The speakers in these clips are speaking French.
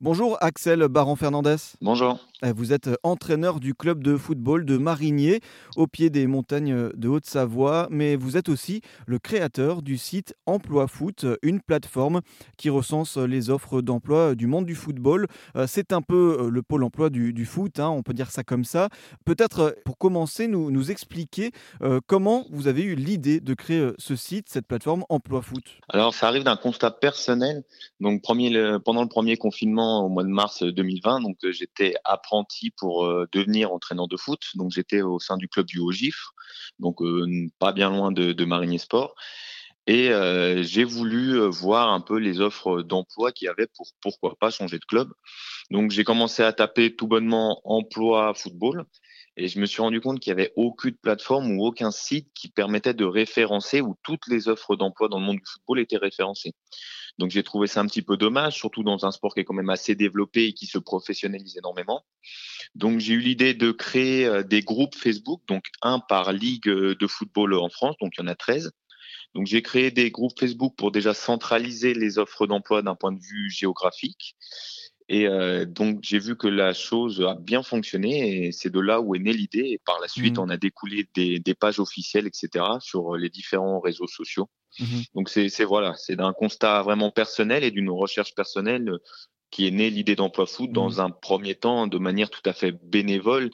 Bonjour Axel Baron-Fernandez. Bonjour. Euh, vous êtes entraîneur du club de football de Marigné, au pied des montagnes de Haute-Savoie, mais vous êtes aussi le créateur du site Emploi Foot, une plateforme qui recense les offres d'emploi du monde du football. Euh, c'est un peu euh, le pôle emploi du, foot, hein, on peut dire ça comme ça. Peut-être pour commencer, nous, expliquer comment vous avez eu l'idée de créer ce site, cette plateforme Emploi Foot. Alors ça arrive d'un constat personnel. Donc pendant le premier confinement, au mois de mars 2020. Donc, euh, j'étais pour euh, devenir entraîneur de foot. Donc, j'étais au sein du club du Haut-Gifre, donc euh, pas bien loin de, de Sport. Et j'ai voulu voir un peu les offres d'emploi qu'il y avait pour pourquoi pas changer de club. Donc j'ai commencé à taper tout bonnement emploi football et je me suis rendu compte qu'il n'y avait aucune plateforme ou aucun site qui permettait de référencer où toutes les offres d'emploi dans le monde du football étaient référencées. Donc j'ai trouvé ça un petit peu dommage, surtout dans un sport qui est quand même assez développé et qui se professionnalise énormément. Donc j'ai eu l'idée de créer euh, des groupes Facebook, donc un par ligue euh, de football en France, donc il y en a 13. Donc j'ai créé des groupes Facebook pour déjà centraliser les offres d'emploi d'un point de vue géographique. Et euh, donc j'ai vu que la chose a bien fonctionné et c'est de là où est née l'idée. Et par la suite, mmh. on a découlé des, des, pages officielles, etc., sur les différents réseaux sociaux. Mmh Donc c'est voilà, c'est d'un constat vraiment personnel et d'une recherche personnelle qui est née l'idée d'emploi foot dans mmh. un premier temps de manière tout à fait bénévole,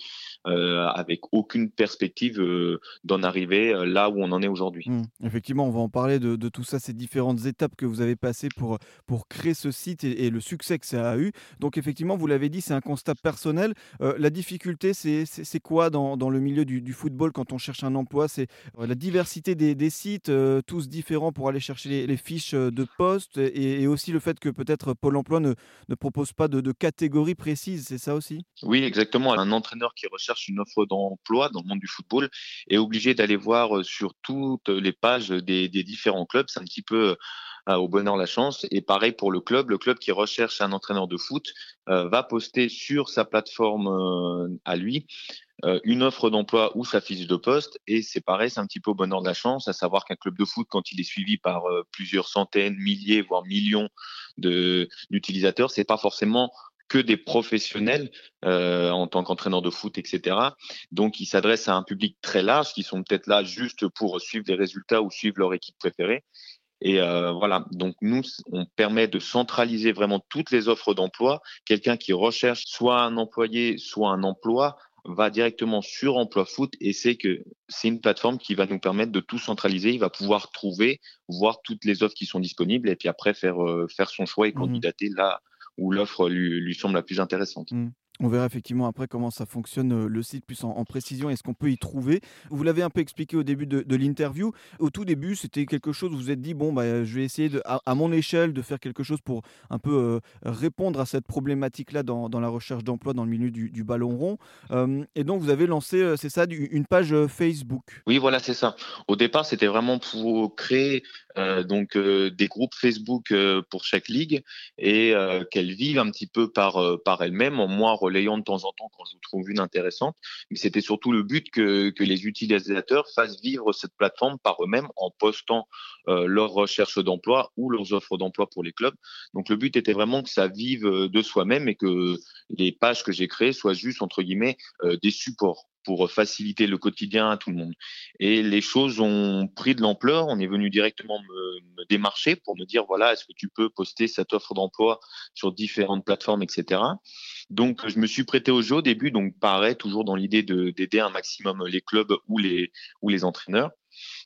euh, avec aucune perspective euh, d'en arriver euh, là où on en est aujourd'hui. Mmh. Effectivement, on va en parler de, tout ça, ces différentes étapes que vous avez passées pour, pour créer ce site et, le succès que ça a eu. Donc effectivement, vous l'avez dit, c'est un constat personnel. la difficulté, c'est quoi dans, dans, le milieu du, football quand on cherche un emploi? C'est la diversité des, des sites, tous différents pour aller chercher les, fiches de poste et, et aussi le fait que peut-être Pôle Emploi ne ne propose pas de, catégorie précise, c'est ça aussi? Oui, exactement. Un entraîneur qui recherche une offre d'emploi dans le monde du football est obligé d'aller voir euh, sur toutes les pages des, différents clubs. C'est un petit peu euh, au bonheur la chance. Et pareil pour le club, le club qui recherche un entraîneur de foot euh, va poster sur sa plateforme à lui une offre d'emploi ou sa fiche de poste. Et c'est pareil, c'est un petit peu au bonheur de la chance, à savoir qu'un club de foot, quand il est suivi par plusieurs centaines, milliers, voire millions d'utilisateurs, c'est pas forcément que des professionnels euh, en tant qu'entraîneur de foot, etc. Donc, ils s'adressent à un public très large qui sont peut-être là juste pour suivre des résultats ou suivre leur équipe préférée. Et euh, voilà, donc nous, on permet de centraliser vraiment toutes les offres d'emploi. Quelqu'un qui recherche soit un employé, soit un emploi, va directement sur Emploi Foot et c'est que c'est une plateforme qui va nous permettre de tout centraliser. Il va pouvoir trouver, voir toutes les offres qui sont disponibles et puis après faire, euh, faire son choix et mmh candidater là où l'offre lui, lui, semble la plus intéressante. Mmh. On verra effectivement après comment ça fonctionne euh, le site plus en, précision et ce qu'on peut y trouver. Vous l'avez un peu expliqué au début de, l'interview. Au tout début, c'était quelque chose vous vous êtes dit bon, bah, je vais essayer à, mon échelle de faire quelque chose pour un peu euh, répondre à cette problématique-là dans, la recherche d'emploi dans le milieu du, ballon rond. Euh, et donc, vous avez lancé, c'est ça, une page Facebook. Oui, voilà, c'est ça. Au départ, c'était vraiment pour créer donc des groupes Facebook pour chaque ligue et qu'elles vivent un petit peu par, par elles-mêmes en moins relayant de temps en temps quand je trouve une intéressante. Mais c'était surtout le but que, les utilisateurs fassent vivre cette plateforme par eux-mêmes en postant euh, leurs recherches d'emploi ou leurs offres d'emploi pour les clubs. Donc le but était vraiment que ça vive de soi-même et que les pages que j'ai créées soient juste entre guillemets euh, des supports pour faciliter le quotidien à tout le monde. Et les choses ont pris de l'ampleur. On est venu directement me, me, démarcher pour me dire voilà, est-ce que tu peux poster cette offre d'emploi sur différentes plateformes, etc. Donc, je me suis prêté au jeu au début. Donc, pareil, toujours dans l'idée d'aider un maximum les clubs ou les, ou les entraîneurs.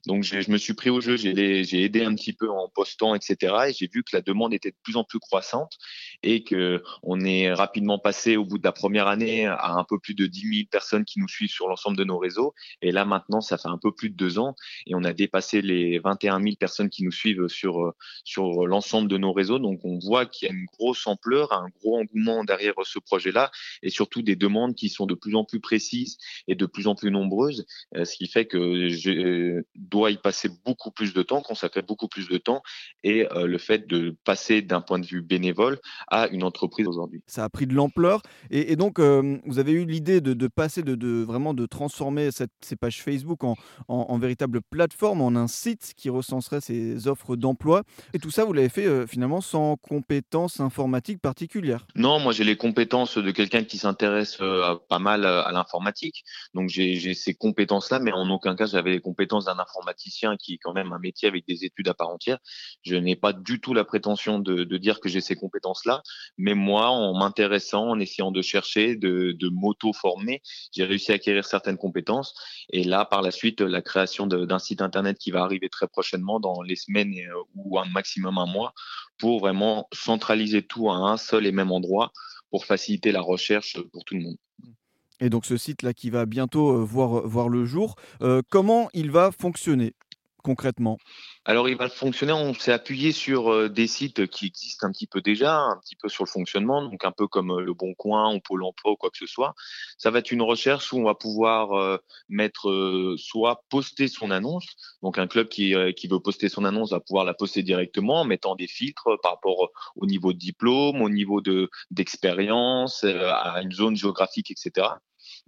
Donc je me suis pris au jeu, j'ai aidé un petit peu en postant, etc. Et j'ai vu que la demande était de plus en plus croissante et que on est rapidement passé au bout de la première année à un peu plus de 10 000 personnes qui nous suivent sur l'ensemble de nos réseaux. Et là maintenant, ça fait un peu plus de deux ans et on a dépassé les 21 000 personnes qui nous suivent sur sur l'ensemble de nos réseaux. Donc on voit qu'il y a une grosse ampleur, un gros engouement derrière ce projet-là et surtout des demandes qui sont de plus en plus précises et de plus en plus nombreuses, euh, ce qui fait que je, doit y passer beaucoup plus de temps, consacrer beaucoup plus de temps, et le fait de passer d'un point de vue bénévole à une entreprise aujourd'hui. Ça a pris de l'ampleur, et, donc vous avez eu l'idée de, passer, de, vraiment de transformer ces pages Facebook en, en, véritable plateforme, en un site qui recenserait ces offres d'emploi, et tout ça vous l'avez fait finalement sans compétences informatiques particulières? Non, moi j'ai les compétences de quelqu'un qui s'intéresse pas mal à l'informatique, donc j'ai ces compétences-là, mais en aucun cas j'avais les compétences d'un informaticien qui est quand même un métier avec des études à part entière. Je n'ai pas du tout la prétention de, dire que j'ai ces compétences-là, mais moi, en m'intéressant, en essayant de chercher, de, m'auto-former, j'ai réussi à acquérir certaines compétences. Et là, par la suite, la création d'un site internet qui va arriver très prochainement dans les semaines euh, ou un maximum un mois pour vraiment centraliser tout à un seul et même endroit pour faciliter la recherche pour tout le monde. Et donc ce site-là qui va bientôt euh, voir, voir le jour, euh, comment il va fonctionner? Alors, il va fonctionner. On s'est appuyé sur euh, des sites qui existent un petit peu déjà, un petit peu sur le fonctionnement, donc un peu comme euh, Le Bon Coin ou Pôle Emploi ou quoi que ce soit. Ça va être une recherche où on va pouvoir euh, mettre soit poster son annonce. Donc, un club qui, qui veut poster son annonce va pouvoir la poster directement en mettant des filtres par rapport au niveau de diplôme, au niveau de d'expérience, à une zone géographique, etc.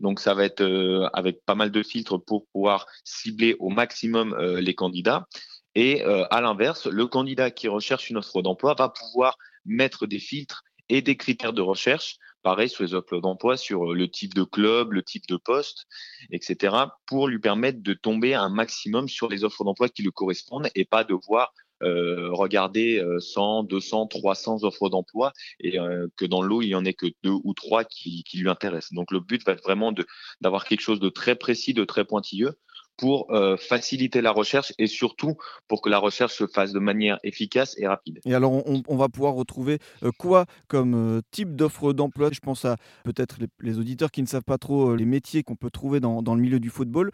Donc ça va être euh, avec pas mal de filtres pour pouvoir cibler au maximum euh, les candidats. Et euh, à l'inverse, le candidat qui recherche une offre d'emploi va pouvoir mettre des filtres et des critères de recherche, pareil sur les offres d'emploi, sur le type de club, le type de poste, etc., pour lui permettre de tomber un maximum sur les offres d'emploi qui lui correspondent et pas de voir euh, regarder 100, 200, 300 offres d'emploi et euh, que dans l'eau, il y en ait que deux ou trois qui, qui lui intéressent. Donc le but va être vraiment d'avoir quelque chose de très précis, de très pointilleux pour euh, faciliter la recherche et surtout pour que la recherche se fasse de manière efficace et rapide. Et alors, on, va pouvoir retrouver euh, quoi comme euh, type d'offre d'emploi? Je pense à peut-être les, auditeurs qui ne savent pas trop les métiers qu'on peut trouver dans, dans, le milieu du football.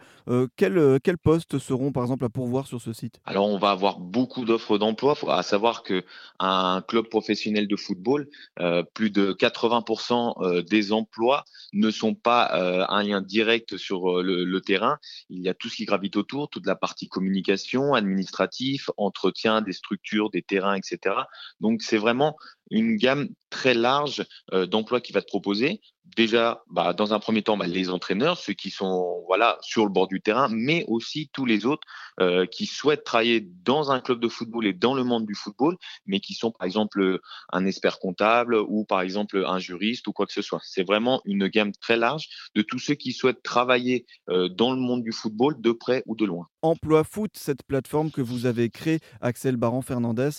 quels, quels postes seront par exemple à pourvoir sur ce site? Alors, on va avoir beaucoup d'offres d'emploi, à savoir qu'un club professionnel de football, plus de 80% des emplois ne sont pas un lien direct sur le, le terrain. Il y a tout ce qui gravite autour, toute la partie communication, administratif, entretien des structures, des terrains, etc. Donc c'est vraiment une gamme très large euh, d'emplois qui va te proposer. Déjà, bah, dans un premier temps, bah, les entraîneurs, ceux qui sont voilà sur le bord du terrain, mais aussi tous les autres euh, qui souhaitent travailler dans un club de football et dans le monde du football, mais qui sont par exemple un expert comptable ou par exemple un juriste ou quoi que ce soit. C'est vraiment une gamme très large de tous ceux qui souhaitent travailler euh, dans le monde du football de près ou de loin. Emploi Foot, cette plateforme que vous avez créée, Axel Baran Fernandez,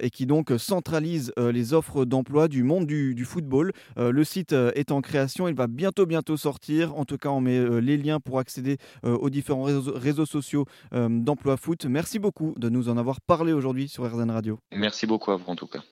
et qui donc centralise les offres d'emploi du monde du, football. Euh, le site euh, est en création, il va bientôt bientôt sortir. En tout cas, on met euh, les liens pour accéder aux différents réseaux, sociaux d'emploi foot. Merci beaucoup de nous en avoir parlé aujourd'hui sur RZN Radio. Merci beaucoup à vous en tout cas.